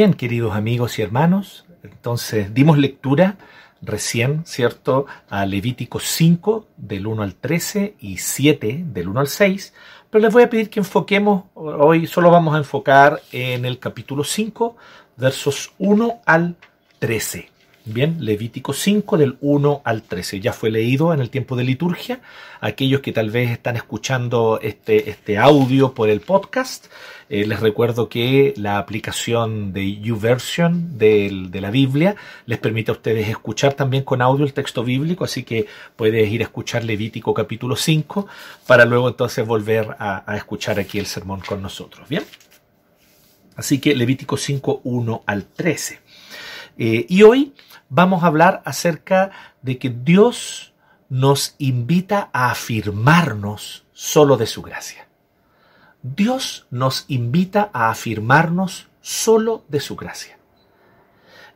Bien, queridos amigos y hermanos. Entonces, dimos lectura recién, ¿cierto?, a Levítico 5 del 1 al 13 y 7 del 1 al 6, pero les voy a pedir que enfoquemos, hoy solo vamos a enfocar en el capítulo 5, versos 1 al 13. Bien, Levítico 5 del 1 al 13. Ya fue leído en el tiempo de liturgia. Aquellos que tal vez están escuchando este, este audio por el podcast, eh, les recuerdo que la aplicación de YouVersion de, de la Biblia les permite a ustedes escuchar también con audio el texto bíblico, así que puedes ir a escuchar Levítico capítulo 5 para luego entonces volver a, escuchar aquí el sermón con nosotros. Bien. Así que Levítico 5, 1 al 13. Eh, y hoy vamos a hablar acerca de que Dios nos invita a afirmarnos solo de su gracia. Dios nos invita a afirmarnos solo de su gracia.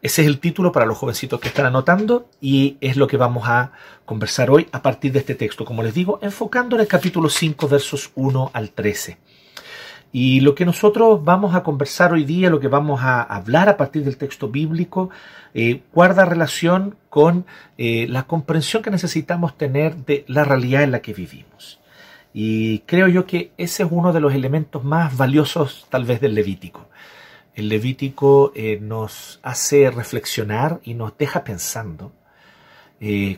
Ese es el título para los jovencitos que están anotando y es lo que vamos a conversar hoy a partir de este texto, como les digo, enfocando en el capítulo 5 versos 1 al 13. Y lo que nosotros vamos a conversar hoy día, lo que vamos a hablar a partir del texto bíblico, eh, guarda relación con eh, la comprensión que necesitamos tener de la realidad en la que vivimos. Y creo yo que ese es uno de los elementos más valiosos tal vez del Levítico. El Levítico eh, nos hace reflexionar y nos deja pensando.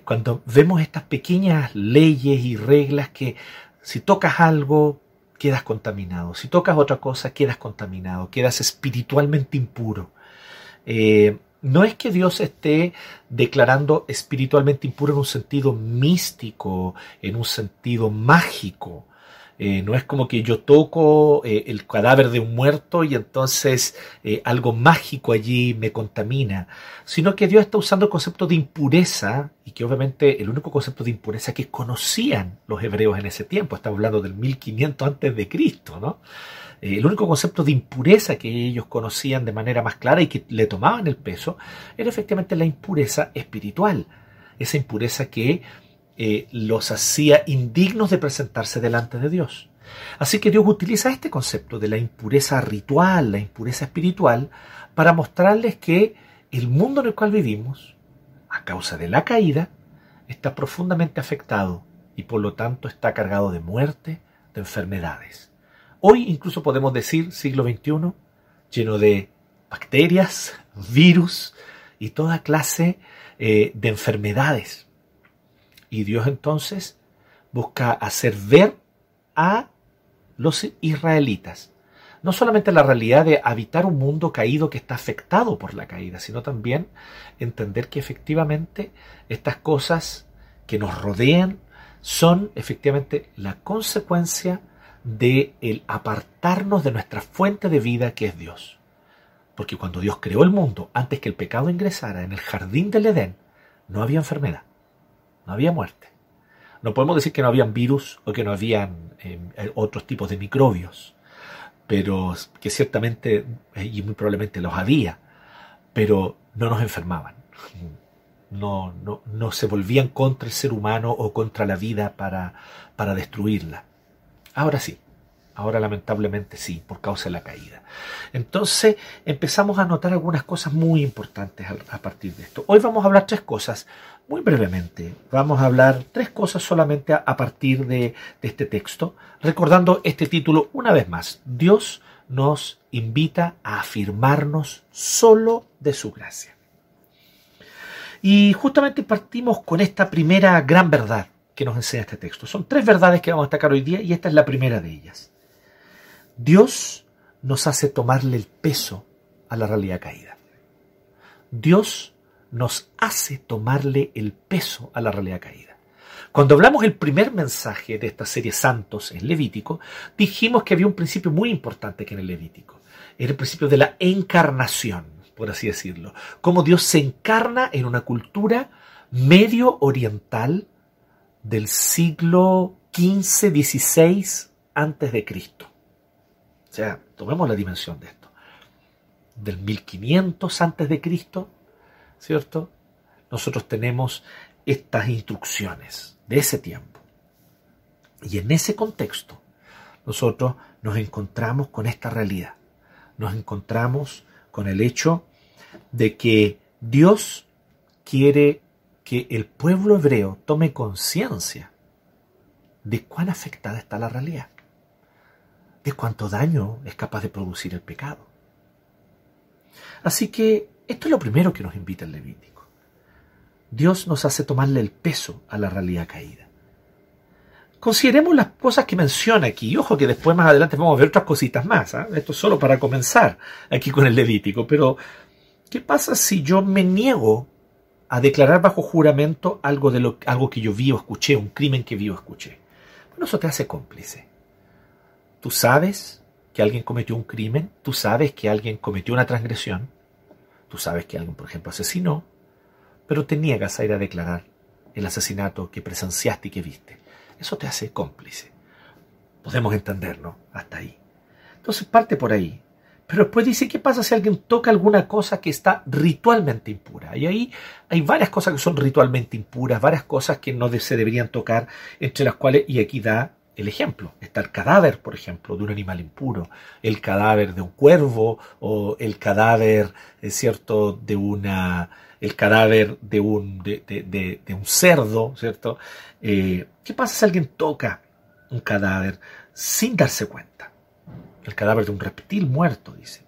cuando vemos estas pequeñas leyes y reglas que si tocas algo, quedas contaminado. Si tocas otra cosa, quedas contaminado, quedas espiritualmente impuro. Eh, no es que Dios esté declarando espiritualmente impuro en un sentido místico, en un sentido mágico, eh, no es como que yo toco eh, el cadáver de un muerto y entonces eh, algo mágico allí me contamina, sino que Dios está usando el concepto de impureza y que obviamente el único concepto de impureza que conocían los hebreos en ese tiempo, estamos hablando del 1500 antes de Cristo, ¿no? el único concepto de impureza que ellos conocían de manera más clara y que le tomaban el peso era efectivamente la impureza espiritual, esa impureza que eh, los hacía indignos de presentarse delante de Dios. Así que Dios utiliza este concepto de la impureza ritual, la impureza espiritual, para mostrarles que el mundo en el cual vivimos, a causa de la caída, está profundamente afectado y por lo tanto está cargado de muerte, de enfermedades. Hoy incluso podemos decir, siglo XXI, lleno de bacterias, virus y toda clase eh, de enfermedades. Y Dios entonces busca hacer ver a los israelitas no solamente la realidad de habitar un mundo caído que está afectado por la caída, sino también entender que efectivamente estas cosas que nos rodean son efectivamente la consecuencia de el apartarnos de nuestra fuente de vida que es Dios. Porque cuando Dios creó el mundo, antes que el pecado ingresara en el jardín del Edén, no había enfermedad no había muerte. No podemos decir que no habían virus o que no habían eh, otros tipos de microbios, pero que ciertamente eh, y muy probablemente los había, pero no nos enfermaban. No, no, no se volvían contra el ser humano o contra la vida para, para destruirla. Ahora sí, Ahora lamentablemente sí, por causa de la caída. Entonces empezamos a notar algunas cosas muy importantes a partir de esto. Hoy vamos a hablar tres cosas muy brevemente. Vamos a hablar tres cosas solamente a partir de, este texto, recordando este título una vez más. Dios nos invita a afirmarnos solo de su gracia. Y justamente partimos con esta primera gran verdad que nos enseña este texto. Son tres verdades que vamos a destacar hoy día y esta es la primera de ellas. Dios nos hace tomarle el peso a la realidad caída. Dios nos hace tomarle el peso a la realidad caída. Cuando hablamos del primer mensaje de esta serie Santos en Levítico, dijimos que había un principio muy importante que en el Levítico. Era el principio de la encarnación, por así decirlo. Cómo Dios se encarna en una cultura medio oriental del siglo XV, XVI antes de Cristo. Sea, tomemos la dimensión de esto. Del 1500 antes de Cristo, ¿cierto? Nosotros tenemos estas instrucciones de ese tiempo. Y en ese contexto, nosotros nos encontramos con esta realidad. Nos encontramos con el hecho de que Dios quiere que el pueblo hebreo tome conciencia de cuán afectada está la realidad, de cuánto daño es capaz de producir el pecado. Así que esto es lo primero que nos invita el Levítico. Dios nos hace tomarle el peso a la realidad caída. Consideremos las cosas que menciona aquí. Ojo que después más adelante vamos a ver otras cositas más. ¿ah? Esto es solo para comenzar aquí con el Levítico. Pero, ¿qué pasa si yo me niego a declarar bajo juramento algo, de lo, algo que yo vi o escuché, un crimen que vi o escuché? Bueno, eso te hace cómplice. Tú sabes que alguien cometió un crimen, tú sabes que alguien cometió una transgresión, tú sabes que alguien, por ejemplo, asesinó, pero te niegas a ir a declarar el asesinato que presenciaste y que viste. Eso te hace cómplice. Podemos entenderlo hasta ahí. Entonces parte por ahí. Pero después dice, ¿qué pasa si alguien toca alguna cosa que está ritualmente impura? Y ahí hay varias cosas que son ritualmente impuras, varias cosas que no se deberían tocar, entre las cuales, y aquí da el ejemplo. Está el cadáver, por ejemplo, de un animal impuro, el cadáver de un cuervo o el cadáver, es cierto, de una, el cadáver de un, de, un cerdo, ¿cierto? Eh, ¿Qué pasa si alguien toca un cadáver sin darse cuenta? El cadáver de un reptil muerto, dice.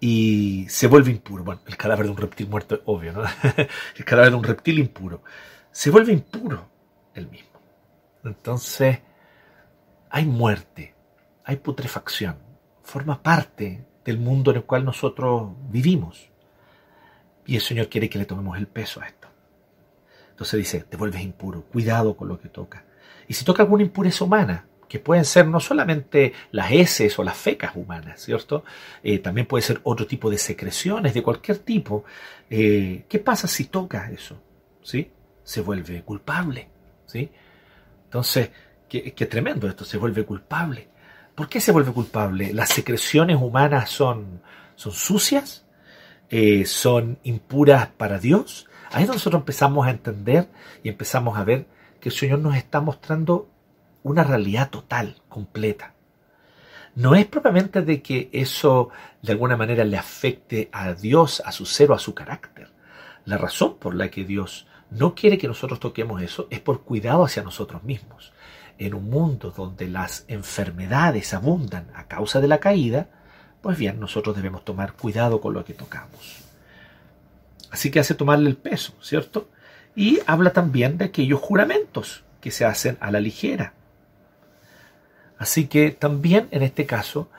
Y se vuelve impuro. Bueno, el cadáver de un reptil muerto es obvio, ¿no? el cadáver de un reptil impuro. Se vuelve impuro el mismo. Entonces, hay muerte, hay putrefacción. Forma parte del mundo en el cual nosotros vivimos. Y el Señor quiere que le tomemos el peso a esto. Entonces dice, te vuelves impuro, cuidado con lo que toca. Y si toca alguna impureza humana, que pueden ser no solamente las heces o las fecas humanas, ¿cierto? Eh, también puede ser otro tipo de secreciones de cualquier tipo. Eh, ¿Qué pasa si toca eso? ¿Sí? Se vuelve culpable, ¿sí? Entonces, qué, tremendo esto, se vuelve culpable. ¿Por qué se vuelve culpable? ¿Las secreciones humanas son, son sucias? Eh, ¿Son impuras para Dios? Ahí nosotros empezamos a entender y empezamos a ver que el Señor nos está mostrando una realidad total, completa. No es propiamente de que eso de alguna manera le afecte a Dios, a su ser o a su carácter. La razón por la que Dios no quiere que nosotros toquemos eso es por cuidado hacia nosotros mismos. En un mundo donde las enfermedades abundan a causa de la caída, pues bien, nosotros debemos tomar cuidado con lo que tocamos. Así que hace tomarle el peso, ¿cierto? Y habla también de aquellos juramentos que se hacen a la ligera. Así que también en este caso,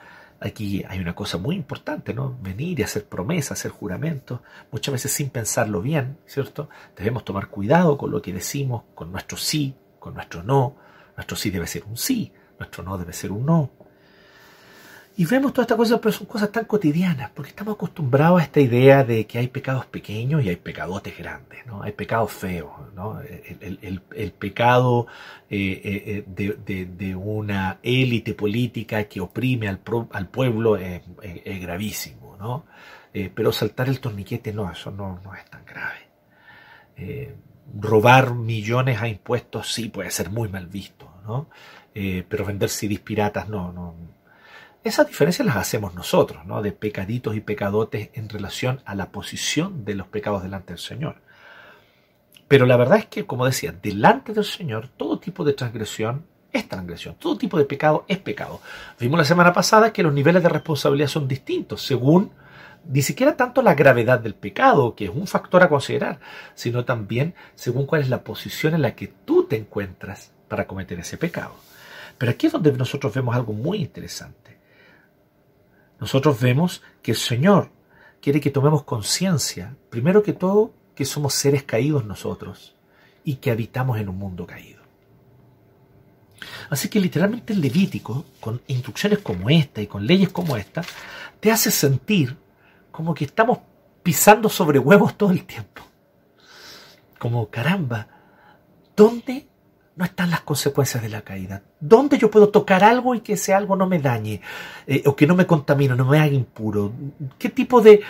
aquí hay una cosa muy importante, ¿no? Venir y hacer promesas, hacer juramentos, muchas veces sin pensarlo bien, ¿cierto? Debemos tomar cuidado con lo que decimos, con nuestro sí, con nuestro no. Nuestro sí debe ser un sí, nuestro no debe ser un no. Y vemos todas estas cosas, pero son cosas tan cotidianas, porque estamos acostumbrados a esta idea de que hay pecados pequeños y hay pecadotes grandes, ¿no? Hay pecados feos, ¿no? El, pecado eh, eh, eh, de, una élite política que oprime al, al pueblo es, gravísimo, ¿no? pero saltar el torniquete, no, eso no, no es tan grave. robar millones a impuestos sí puede ser muy mal visto, ¿no? pero vender CDs piratas no, no esas diferencias las hacemos nosotros, ¿no? De pecaditos y pecadotes en relación a la posición de los pecados delante del Señor. Pero la verdad es que, como decía, delante del Señor todo tipo de transgresión es transgresión, todo tipo de pecado es pecado. Vimos la semana pasada que los niveles de responsabilidad son distintos según ni siquiera tanto la gravedad del pecado, que es un factor a considerar, sino también según cuál es la posición en la que tú te encuentras para cometer ese pecado. Pero aquí es donde nosotros vemos algo muy interesante nosotros vemos que el Señor quiere que tomemos conciencia, primero que todo, que somos seres caídos nosotros y que habitamos en un mundo caído. Así que literalmente el Levítico, con instrucciones como esta y con leyes como esta, te hace sentir como que estamos pisando sobre huevos todo el tiempo. Como caramba, ¿dónde no están las consecuencias de la caída. ¿Dónde yo puedo tocar algo y que ese algo no me dañe eh, o que no me contamine, no me haga impuro? ¿Qué tipo de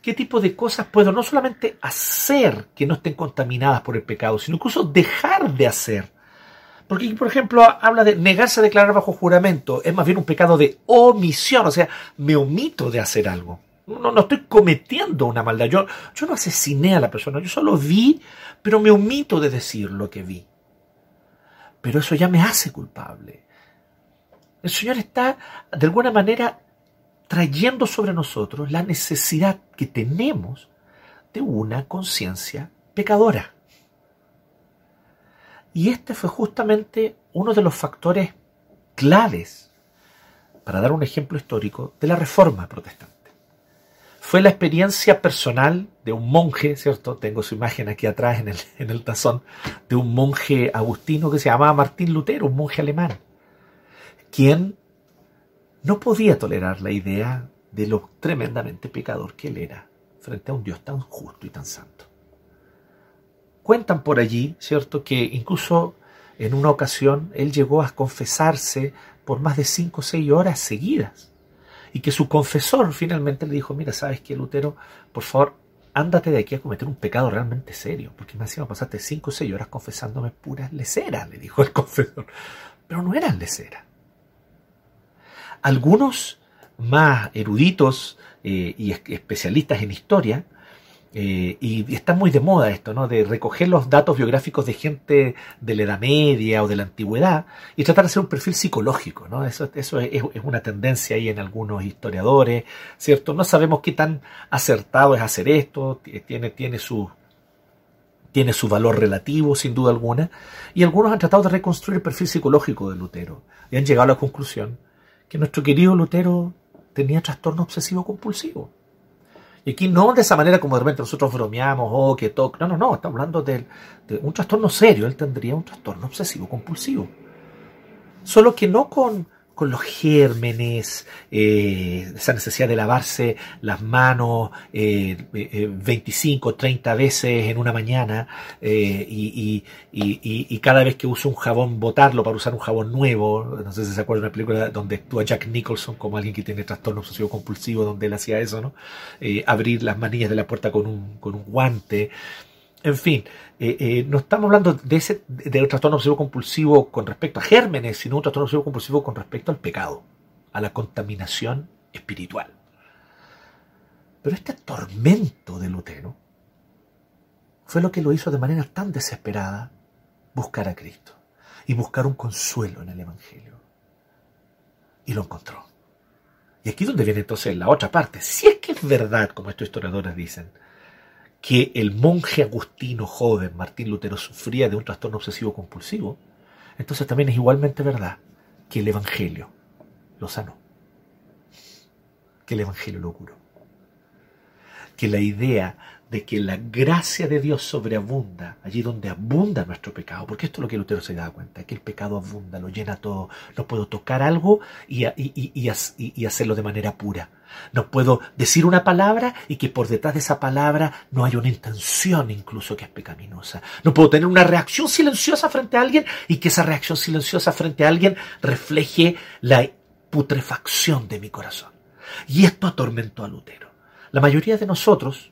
qué tipo de cosas puedo no solamente hacer que no estén contaminadas por el pecado, sino incluso dejar de hacer? Porque, por ejemplo, habla de negarse a declarar bajo juramento. Es más bien un pecado de omisión. O sea, me omito de hacer algo. No, no estoy cometiendo una maldad. Yo, yo no asesiné a la persona. Yo solo vi, pero me omito de decir lo que vi. Pero eso ya me hace culpable. El Señor está, de alguna manera, trayendo sobre nosotros la necesidad que tenemos de una conciencia pecadora. Y este fue justamente uno de los factores claves, para dar un ejemplo histórico, de la reforma protestante. Fue la experiencia personal de un monje, ¿cierto? Tengo su imagen aquí atrás en el, en el tazón, de un monje agustino que se llamaba Martín Lutero, un monje alemán, quien no podía tolerar la idea de lo tremendamente pecador que él era frente a un Dios tan justo y tan santo. Cuentan por allí, ¿cierto?, que incluso en una ocasión él llegó a confesarse por más de cinco o seis horas seguidas. Y que su confesor finalmente le dijo, mira, ¿sabes qué, Lutero? Por favor, ándate de aquí a cometer un pecado realmente serio, porque me encima pasaste cinco o seis horas confesándome puras leceras, le dijo el confesor. Pero no eran leceras. Algunos más eruditos eh, y especialistas en historia eh, y está muy de moda esto, ¿no? De recoger los datos biográficos de gente de la Edad Media o de la Antigüedad y tratar de hacer un perfil psicológico, ¿no? Eso, eso es, una tendencia ahí en algunos historiadores, ¿cierto? No sabemos qué tan acertado es hacer esto, tiene, su tiene su valor relativo, sin duda alguna, y algunos han tratado de reconstruir el perfil psicológico de Lutero y han llegado a la conclusión que nuestro querido Lutero tenía trastorno obsesivo compulsivo. Y aquí no de esa manera como de repente nosotros bromeamos, oh, que toque. No, no, no, estamos hablando de, de, un trastorno serio. Él tendría un trastorno obsesivo compulsivo. Solo que no con los gérmenes, eh, esa necesidad de lavarse las manos eh, 25 o 30 veces en una mañana eh, y, cada vez que usa un jabón botarlo para usar un jabón nuevo. No sé si se acuerdan de una película donde actúa Jack Nicholson como alguien que tiene trastorno obsesivo compulsivo, donde él hacía eso, ¿no? Eh, abrir las manillas de la puerta con un, con un guante. En fin, eh, eh, no estamos hablando de ese de un trastorno obsesivo compulsivo con respecto a gérmenes, sino un trastorno obsesivo compulsivo con respecto al pecado, a la contaminación espiritual. Pero este tormento de Lutero fue lo que lo hizo de manera tan desesperada buscar a Cristo y buscar un consuelo en el Evangelio. Y lo encontró. Y aquí es donde viene entonces la otra parte. Si es que es verdad, como estos historiadores dicen, que el monje agustino joven Martín Lutero sufría de un trastorno obsesivo compulsivo, entonces también es igualmente verdad que el Evangelio lo sanó, que el Evangelio lo curó, que la idea de que la gracia de Dios sobreabunda allí donde abunda nuestro pecado, porque esto es lo que Lutero se da cuenta, que el pecado abunda, lo llena todo, no puedo tocar algo y, y hacerlo de manera pura no puedo decir una palabra y que por detrás de esa palabra no haya una intención incluso que es pecaminosa. No puedo tener una reacción silenciosa frente a alguien y que esa reacción silenciosa frente a alguien refleje la putrefacción de mi corazón. Y esto atormentó a Lutero. La mayoría de nosotros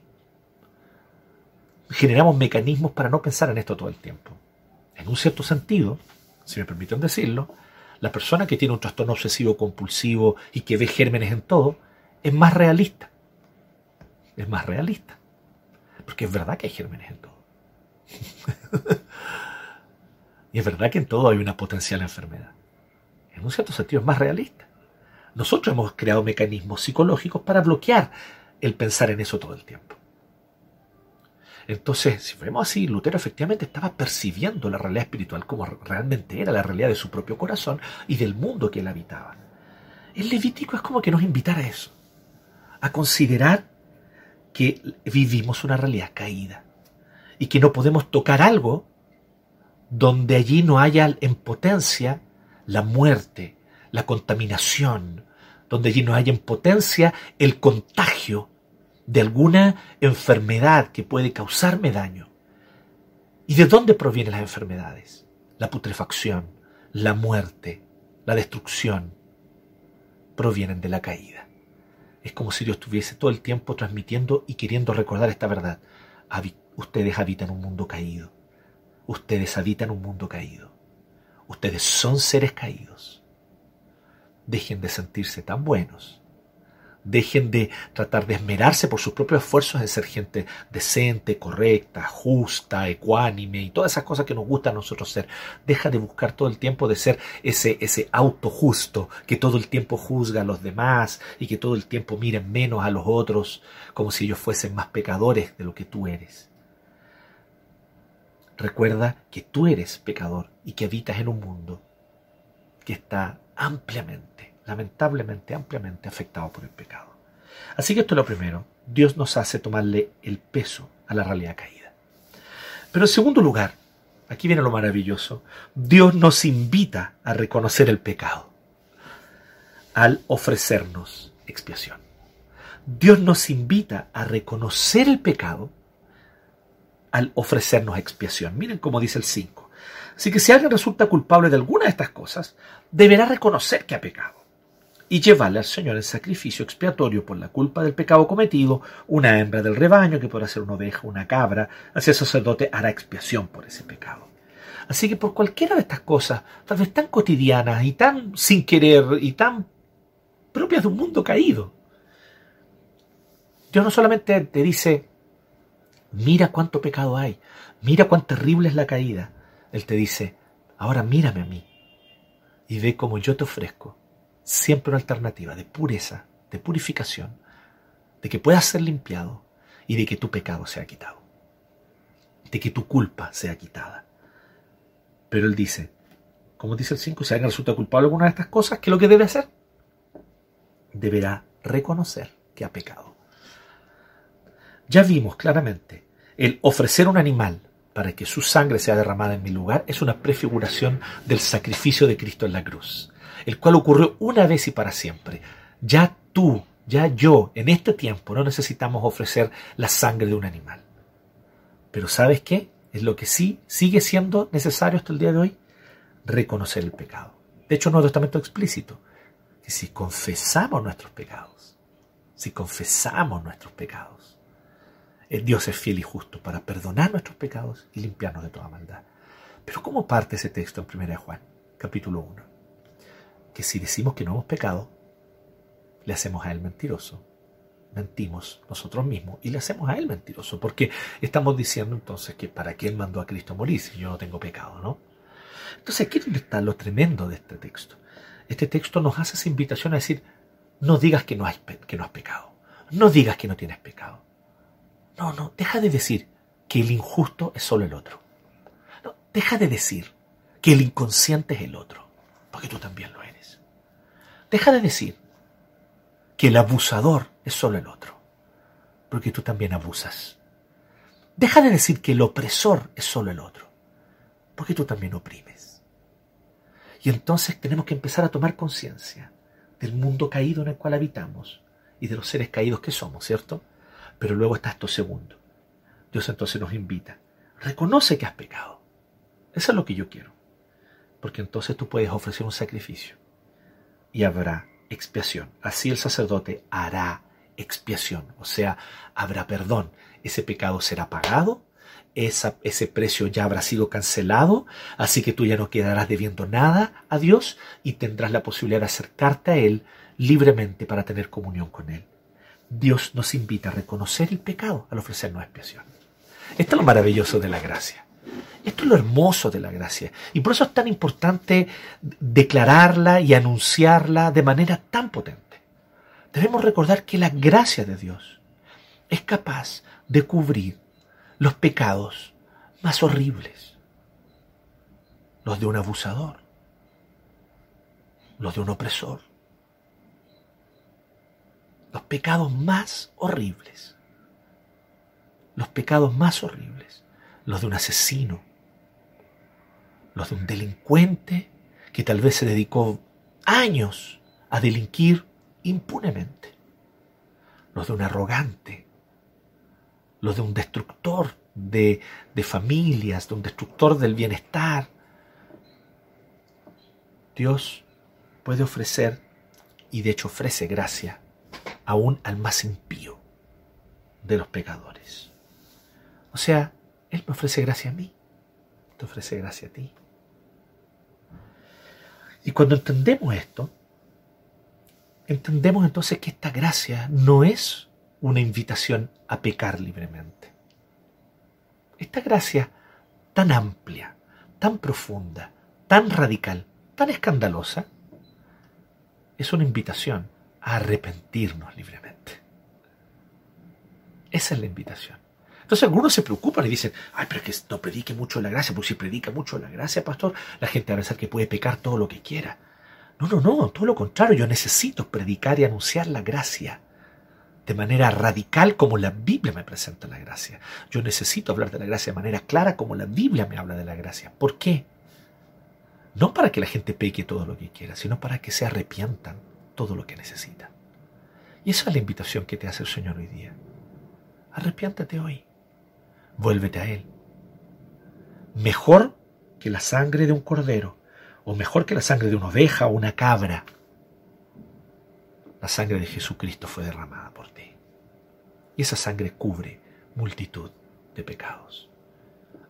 generamos mecanismos para no pensar en esto todo el tiempo. En un cierto sentido, si me permiten decirlo, la persona que tiene un trastorno obsesivo compulsivo y que ve gérmenes en todo, es más realista. Es más realista. Porque es verdad que hay gérmenes en todo. y es verdad que en todo hay una potencial enfermedad. En un cierto sentido es más realista. Nosotros hemos creado mecanismos psicológicos para bloquear el pensar en eso todo el tiempo. Entonces, si vemos así, Lutero efectivamente estaba percibiendo la realidad espiritual como realmente era la realidad de su propio corazón y del mundo que él habitaba. El Levítico es como que nos invitara a eso a considerar que vivimos una realidad caída y que no podemos tocar algo donde allí no haya en potencia la muerte, la contaminación, donde allí no haya en potencia el contagio de alguna enfermedad que puede causarme daño. ¿Y de dónde provienen las enfermedades? La putrefacción, la muerte, la destrucción, provienen de la caída. Es como si Dios estuviese todo el tiempo transmitiendo y queriendo recordar esta verdad. ustedes habitan un mundo caído. Ustedes habitan un mundo caído. Ustedes son seres caídos. Dejen de sentirse tan buenos Dejen de tratar de esmerarse por sus propios esfuerzos de ser gente decente, correcta, justa, ecuánime y todas esas cosas que nos gustan a nosotros ser. Deja de buscar todo el tiempo de ser ese, ese auto justo que todo el tiempo juzga a los demás y que todo el tiempo miren menos a los otros como si ellos fuesen más pecadores de lo que tú eres. Recuerda que tú eres pecador y que habitas en un mundo que está ampliamente lamentablemente ampliamente afectado por el pecado. Así que esto es lo primero. Dios nos hace tomarle el peso a la realidad caída. Pero en segundo lugar, aquí viene lo maravilloso, Dios nos invita a reconocer el pecado al ofrecernos expiación. Dios nos invita a reconocer el pecado al ofrecernos expiación. Miren cómo dice el 5. Así que si alguien resulta culpable de alguna de estas cosas, deberá reconocer que ha pecado y llevarle al Señor el sacrificio expiatorio por la culpa del pecado cometido, una hembra del rebaño, que podrá ser una oveja, una cabra, así el sacerdote hará expiación por ese pecado. Así que por cualquiera de estas cosas, tal vez tan cotidianas y tan sin querer y tan propias de un mundo caído, Dios no solamente te dice, mira cuánto pecado hay, mira cuán terrible es la caída, Él te dice, ahora mírame a mí y ve cómo yo te ofrezco siempre una alternativa de pureza, de purificación, de que puedas ser limpiado y de que tu pecado sea quitado, de que tu culpa sea quitada. Pero él dice, como dice el 5, si alguien resulta culpable de alguna de estas cosas, ¿qué es lo que debe hacer? Deberá reconocer que ha pecado. Ya vimos claramente, el ofrecer un animal para que su sangre sea derramada en mi lugar es una prefiguración del sacrificio de Cristo en la cruz el cual ocurrió una vez y para siempre. Ya tú, ya yo, en este tiempo no necesitamos ofrecer la sangre de un animal. Pero ¿sabes qué? Es lo que sí sigue siendo necesario hasta el día de hoy, reconocer el pecado. De hecho, Nuevo Testamento explícito, que si confesamos nuestros pecados, si confesamos nuestros pecados, el Dios es fiel y justo para perdonar nuestros pecados y limpiarnos de toda maldad. Pero ¿cómo parte ese texto en 1 Juan, capítulo 1? Que si decimos que no hemos pecado, le hacemos a Él mentiroso. Mentimos nosotros mismos y le hacemos a Él mentiroso, porque estamos diciendo entonces que para qué Él mandó a Cristo morir si yo no tengo pecado, ¿no? Entonces aquí está lo tremendo de este texto. Este texto nos hace esa invitación a decir, no digas que no, has, que no has pecado, no digas que no tienes pecado. No, no, deja de decir que el injusto es solo el otro. Deja de decir que el inconsciente es el otro, porque tú también lo eres. Deja de decir que el abusador es solo el otro, porque tú también abusas. Deja de decir que el opresor es solo el otro, porque tú también oprimes. Y entonces tenemos que empezar a tomar conciencia del mundo caído en el cual habitamos y de los seres caídos que somos, ¿cierto? Pero luego está esto segundo. Dios entonces nos invita. Reconoce que has pecado. Eso es lo que yo quiero. Porque entonces tú puedes ofrecer un sacrificio y habrá expiación. Así el sacerdote hará expiación, o sea, habrá perdón. Ese pecado será pagado, ese precio ya habrá sido cancelado, así que tú ya no quedarás debiendo nada a Dios y tendrás la posibilidad de acercarte a Él libremente para tener comunión con Él. Dios nos invita a reconocer el pecado al ofrecernos expiación. Esto es lo maravilloso de la gracia. Esto es lo hermoso de la gracia. Y por eso es tan importante declararla y anunciarla de manera tan potente. Debemos recordar que la gracia de Dios es capaz de cubrir los pecados más horribles. Los de un abusador, los de un opresor, los pecados más horribles, los pecados más horribles, los de un asesino, los de un delincuente que tal vez se dedicó años a delinquir impunemente, los de un arrogante, los de un destructor de, de familias, de un destructor del bienestar. Dios puede ofrecer, y de hecho ofrece gracia, aún al más impío de los pecadores. O sea, Él me ofrece gracia a mí, te ofrece gracia a ti. Y cuando entendemos esto, entendemos entonces que esta gracia no es una invitación a pecar libremente. Esta gracia tan amplia, tan profunda, tan radical, tan escandalosa, es una invitación a arrepentirnos libremente. Esa es la invitación. Entonces algunos se preocupan y dicen, ay, pero es que no predique mucho la gracia, porque si predica mucho la gracia, pastor, la gente va a pensar que puede pecar todo lo que quiera. No, no, no, todo lo contrario, yo necesito predicar y anunciar la gracia de manera radical como la Biblia me presenta la gracia. Yo necesito hablar de la gracia de manera clara como la Biblia me habla de la gracia. ¿Por qué? No para que la gente peque todo lo que quiera, sino para que se arrepientan todo lo que necesitan. Y esa es la invitación que te hace el Señor hoy día. Arrepiéntate hoy. Vuélvete a Él. Mejor que la sangre de un cordero o mejor que la sangre de una oveja o una cabra, la sangre de Jesucristo fue derramada por ti. Y esa sangre cubre multitud de pecados.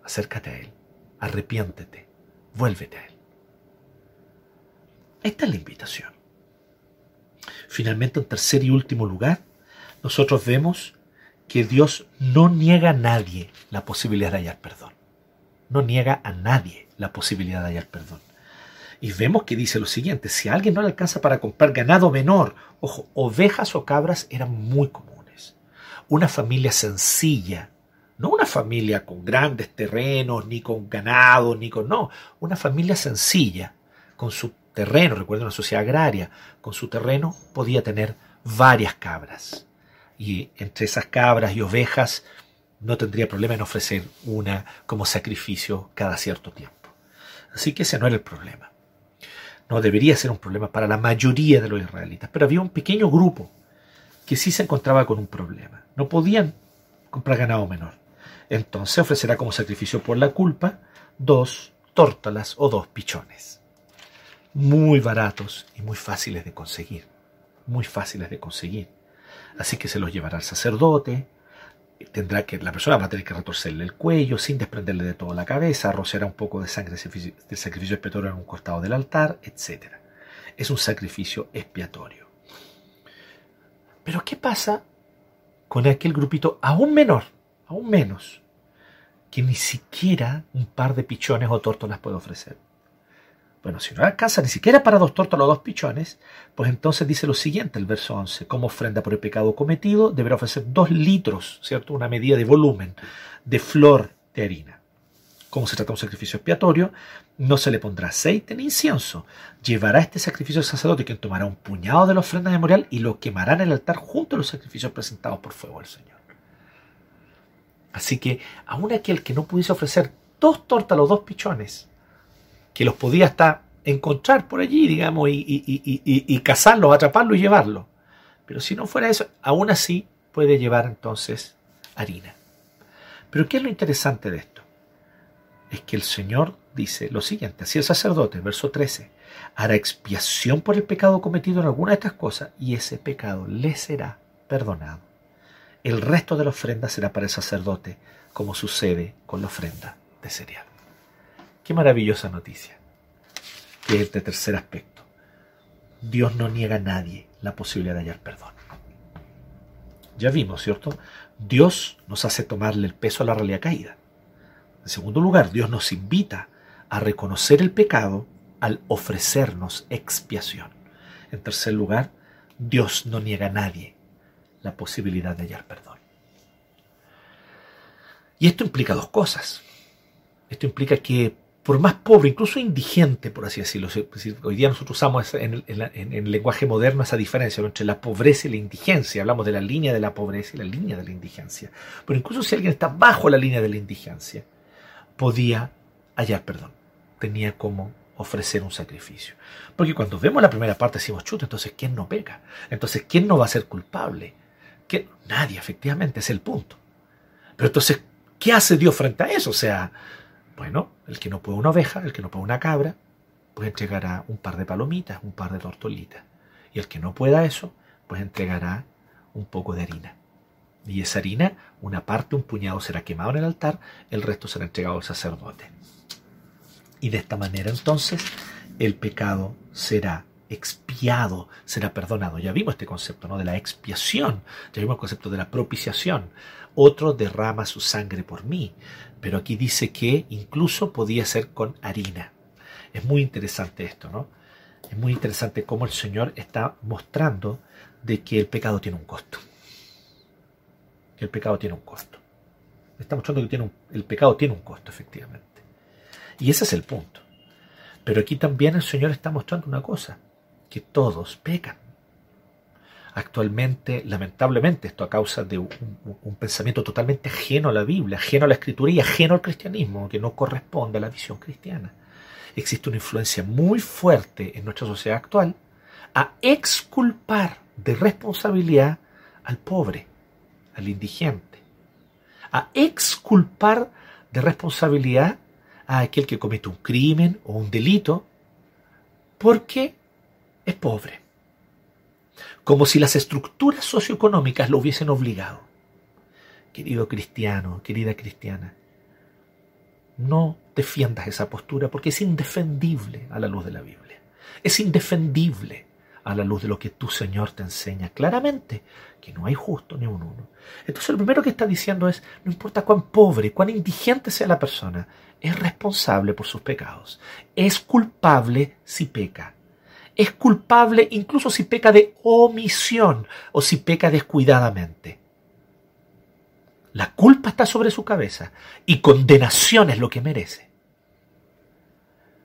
Acércate a Él, arrepiéntete, vuélvete a Él. Esta es la invitación. Finalmente, en tercer y último lugar, nosotros vemos que Dios no niega a nadie la posibilidad de hallar perdón. No niega a nadie la posibilidad de hallar perdón. Y vemos que dice lo siguiente, si alguien no le alcanza para comprar ganado menor, ojo, ovejas o cabras eran muy comunes. Una familia sencilla, no una familia con grandes terrenos, ni con ganado, ni con... No, una familia sencilla, con su terreno, recuerda una sociedad agraria, con su terreno podía tener varias cabras. Y entre esas cabras y ovejas no tendría problema en ofrecer una como sacrificio cada cierto tiempo. Así que ese no era el problema no debería ser un problema para la mayoría de los israelitas, pero había un pequeño grupo que sí se encontraba con un problema. No podían comprar ganado menor. Entonces ofrecerá como sacrificio por la culpa dos tórtolas o dos pichones. Muy baratos y muy fáciles de conseguir. Muy fáciles de conseguir. Así que se los llevará al sacerdote, tendrá que, la persona va a tener que retorcerle el cuello sin desprenderle de toda la cabeza, rociará un poco de sangre del sacrificio expiatorio en un costado del altar, etc. Es un sacrificio expiatorio. Pero ¿qué pasa con aquel grupito aún menor, aún menos, que ni siquiera un par de pichones o tórtolas puede ofrecer? Bueno, si no alcanza ni siquiera para dos tortas o dos pichones, pues entonces dice lo siguiente, el verso 11, como ofrenda por el pecado cometido, deberá ofrecer dos litros, ¿cierto? Una medida de volumen de flor de harina. Como se trata de un sacrificio expiatorio, no se le pondrá aceite ni incienso. Llevará este sacrificio al sacerdote, quien tomará un puñado de la ofrenda memorial y lo quemará en el altar junto a los sacrificios presentados por fuego al Señor. Así que, aun aquel que no pudiese ofrecer dos tortas o dos pichones, que los podía hasta encontrar por allí, digamos, y, y, cazarlos, atraparlos y llevarlos. Pero si no fuera eso, aún así puede llevar entonces harina. Pero ¿qué es lo interesante de esto? Es que el Señor dice lo siguiente, así el sacerdote, verso 13, hará expiación por el pecado cometido en alguna de estas cosas y ese pecado le será perdonado. El resto de la ofrenda será para el sacerdote, como sucede con la ofrenda de cereal. Qué maravillosa noticia. Que es este tercer aspecto. Dios no niega a nadie la posibilidad de hallar perdón. Ya vimos, ¿cierto? Dios nos hace tomarle el peso a la realidad caída. En segundo lugar, Dios nos invita a reconocer el pecado al ofrecernos expiación. En tercer lugar, Dios no niega a nadie la posibilidad de hallar perdón. Y esto implica dos cosas. Esto implica que por más pobre, incluso indigente, por así decirlo. Hoy día nosotros usamos en el, lenguaje moderno esa diferencia entre la pobreza y la indigencia. Hablamos de la línea de la pobreza y la línea de la indigencia. Pero incluso si alguien está bajo la línea de la indigencia, podía hallar perdón. Tenía como ofrecer un sacrificio. Porque cuando vemos la primera parte decimos, chuta, entonces ¿quién no peca? Entonces ¿quién no va a ser culpable? Nadie, efectivamente, es el punto. Pero entonces, ¿qué hace Dios frente a eso? O sea, bueno, el que no puede una oveja, el que no puede una cabra, pues entregará un par de palomitas, un par de tortolitas. Y el que no pueda eso, pues entregará un poco de harina. Y esa harina, una parte, un puñado será quemado en el altar, el resto será entregado al sacerdote. Y de esta manera entonces el pecado será expiado, será perdonado. Ya vimos este concepto, ¿no? De la expiación, ya vimos el concepto de la propiciación. Otro derrama su sangre por mí, pero aquí dice que incluso podía ser con harina. Es muy interesante esto, ¿no? Es muy interesante cómo el Señor está mostrando de que el pecado tiene un costo. Que el pecado tiene un costo. Está mostrando que tiene el pecado tiene un costo, efectivamente. Y ese es el punto. Pero aquí también el Señor está mostrando una cosa que todos pecan. Actualmente, lamentablemente, esto a causa de un, pensamiento totalmente ajeno a la Biblia, ajeno a la Escritura y ajeno al cristianismo, que no corresponde a la visión cristiana. Existe una influencia muy fuerte en nuestra sociedad actual a exculpar de responsabilidad al pobre, al indigente, a exculpar de responsabilidad a aquel que comete un crimen o un delito porque es pobre. Como si las estructuras socioeconómicas lo hubiesen obligado. Querido cristiano, querida cristiana, no defiendas esa postura porque es indefendible a la luz de la Biblia. Es indefendible a la luz de lo que tu Señor te enseña claramente, que no hay justo ni un uno. Entonces lo primero que está diciendo es, no importa cuán pobre, cuán indigente sea la persona, es responsable por sus pecados. Es culpable si peca es culpable incluso si peca de omisión o si peca descuidadamente. La culpa está sobre su cabeza y condenación es lo que merece.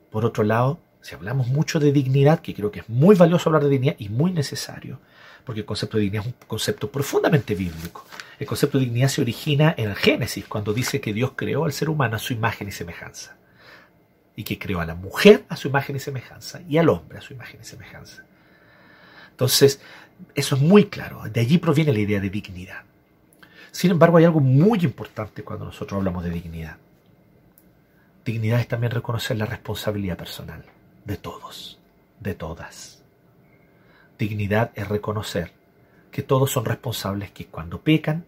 Por otro lado, si hablamos mucho de dignidad, que creo que es muy valioso hablar de dignidad y muy necesario, porque el concepto de dignidad es un concepto profundamente bíblico. El concepto de dignidad se origina en el Génesis, cuando dice que Dios creó al ser humano a su imagen y semejanza y que creó a la mujer a su imagen y semejanza y al hombre a su imagen y semejanza. Entonces, eso es muy claro. De allí proviene la idea de dignidad. Sin embargo, hay algo muy importante cuando nosotros hablamos de dignidad. Dignidad es también reconocer la responsabilidad personal de todos, de todas. Dignidad es reconocer que todos son responsables que cuando pecan,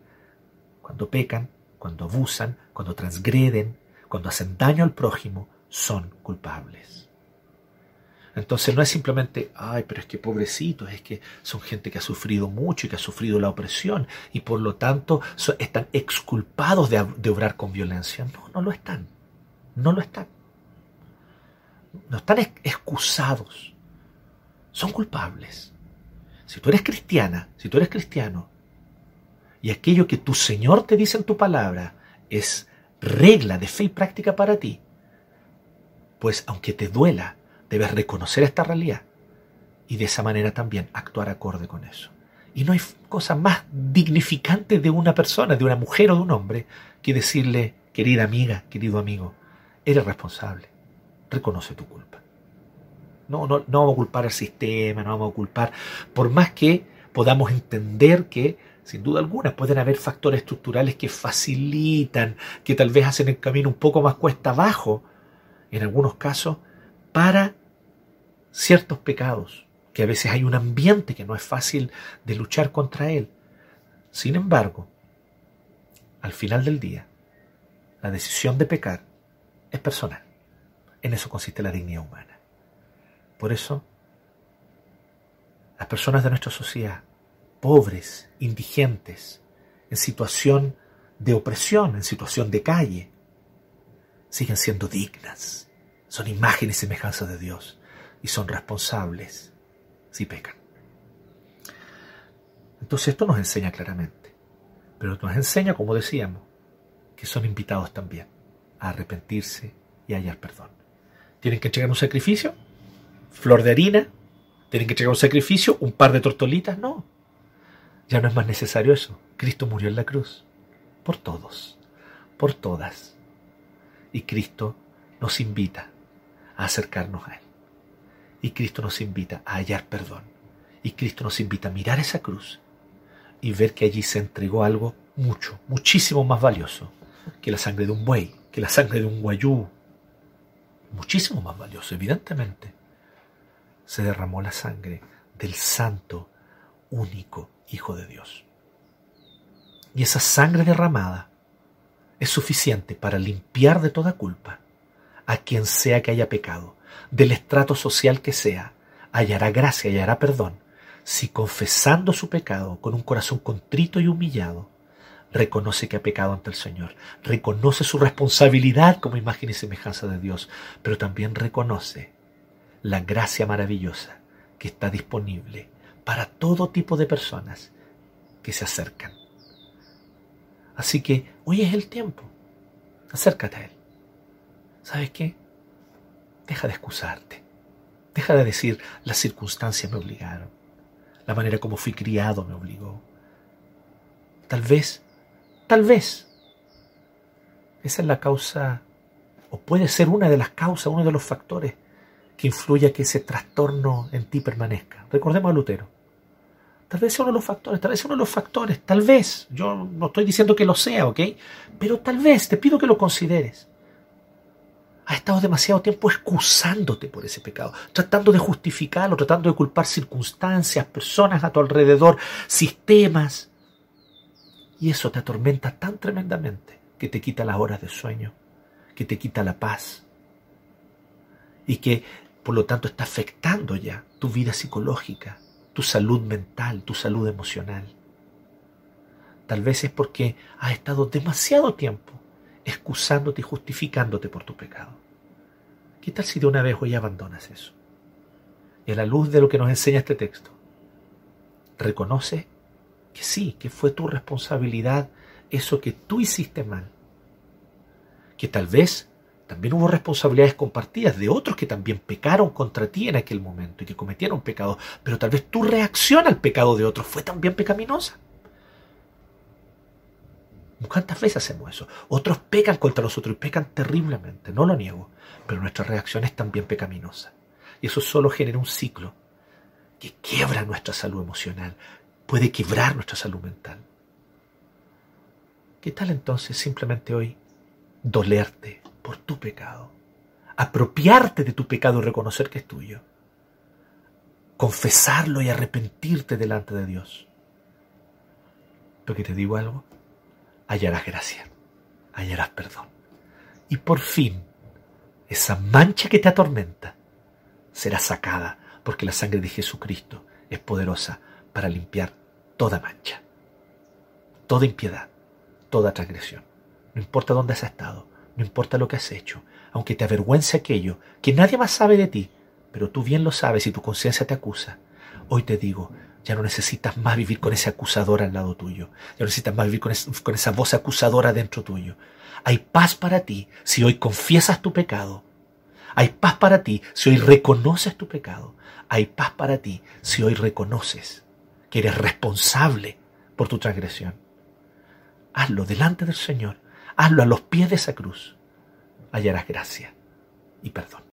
cuando pecan, cuando abusan, cuando transgreden, cuando hacen daño al prójimo, son culpables. Entonces no es simplemente, ay, pero es que pobrecitos, es que son gente que ha sufrido mucho y que ha sufrido la opresión y por lo tanto están exculpados de, de obrar con violencia. No, no lo están. No lo están. No están excusados. Son culpables. Si tú eres cristiana, si tú eres cristiano, y aquello que tu Señor te dice en tu palabra es regla de fe y práctica para ti, pues aunque te duela, debes reconocer esta realidad y de esa manera también actuar acorde con eso. Y no hay cosa más dignificante de una persona, de una mujer o de un hombre, que decirle, querida amiga, querido amigo, eres responsable, reconoce tu culpa. No, no, no vamos a culpar al sistema, no vamos a culpar, por más que podamos entender que sin duda alguna pueden haber factores estructurales que facilitan, que tal vez hacen el camino un poco más cuesta abajo, en algunos casos, para ciertos pecados, que a veces hay un ambiente que no es fácil de luchar contra él. Sin embargo, al final del día, la decisión de pecar es personal. En eso consiste la dignidad humana. Por eso, las personas de nuestra sociedad, pobres, indigentes, en situación de opresión, en situación de calle, siguen siendo dignas. Son imagen y semejanza de Dios y son responsables si pecan. Entonces esto nos enseña claramente, pero nos enseña, como decíamos, que son invitados también a arrepentirse y a hallar perdón. ¿Tienen que entregar un sacrificio? ¿Flor de harina? ¿Tienen que entregar un sacrificio? ¿Un par de tortolitas? No. Ya no es más necesario eso. Cristo murió en la cruz. Por todos. Por todas y Cristo nos invita a acercarnos a Él. Y Cristo nos invita a hallar perdón. Y Cristo nos invita a mirar esa cruz y ver que allí se entregó algo mucho, muchísimo más valioso que la sangre de un buey, que la sangre de un guayú. Muchísimo más valioso, evidentemente. Se derramó la sangre del santo, único Hijo de Dios. Y esa sangre derramada es suficiente para limpiar de toda culpa a quien sea que haya pecado, del estrato social que sea, hallará gracia, hallará perdón, si confesando su pecado con un corazón contrito y humillado, reconoce que ha pecado ante el Señor, reconoce su responsabilidad como imagen y semejanza de Dios, pero también reconoce la gracia maravillosa que está disponible para todo tipo de personas que se acercan. Así que hoy es el tiempo. Acércate a Él. ¿Sabes qué? Deja de excusarte. Deja de decir las circunstancias me obligaron. La manera como fui criado me obligó. Tal vez, tal vez, esa es la causa, o puede ser una de las causas, uno de los factores que influye a que ese trastorno en ti permanezca. Recordemos a Lutero. Tal vez sea uno de los factores, tal vez sea uno de los factores, tal vez. Yo no estoy diciendo que lo sea, ¿ok? Pero tal vez, te pido que lo consideres. Has estado demasiado tiempo excusándote por ese pecado, tratando de justificarlo, tratando de culpar circunstancias, personas a tu alrededor, sistemas. Y eso te atormenta tan tremendamente que te quita las horas de sueño, que te quita la paz y que por lo tanto está afectando ya tu vida psicológica, tu salud mental, tu salud emocional. Tal vez es porque has estado demasiado tiempo excusándote y justificándote por tu pecado. ¿Qué tal si de una vez hoy abandonas eso? Y a la luz de lo que nos enseña este texto, reconoce que sí, que fue tu responsabilidad eso que tú hiciste mal. Que tal vez también hubo responsabilidades compartidas de otros que también pecaron contra ti en aquel momento y que cometieron pecados, pero tal vez tu reacción al pecado de otros fue también pecaminosa. ¿Cuántas veces hacemos eso? Otros pecan contra nosotros y pecan terriblemente, no lo niego, pero nuestra reacción es también pecaminosa. Y eso solo genera un ciclo que quiebra nuestra salud emocional, puede quebrar nuestra salud mental. ¿Qué tal entonces simplemente hoy dolerte por tu pecado? Apropiarte de tu pecado y reconocer que es tuyo. Confesarlo y arrepentirte delante de Dios. Porque te digo algo, hallarás gracia, hallarás perdón. Y por fin, esa mancha que te atormenta será sacada, porque la sangre de Jesucristo es poderosa para limpiar toda mancha, toda impiedad, toda transgresión. No importa dónde has estado, no importa lo que has hecho, aunque te avergüence aquello que nadie más sabe de ti, pero tú bien lo sabes y tu conciencia te acusa. Hoy te digo, ya no necesitas más vivir con ese acusador al lado tuyo. Ya no necesitas más vivir con, con esa voz acusadora dentro tuyo. Hay paz para ti si hoy confiesas tu pecado. Hay paz para ti si hoy reconoces tu pecado. Hay paz para ti si hoy reconoces que eres responsable por tu transgresión. Hazlo delante del Señor. Hazlo a los pies de esa cruz. Hallarás gracia y perdón.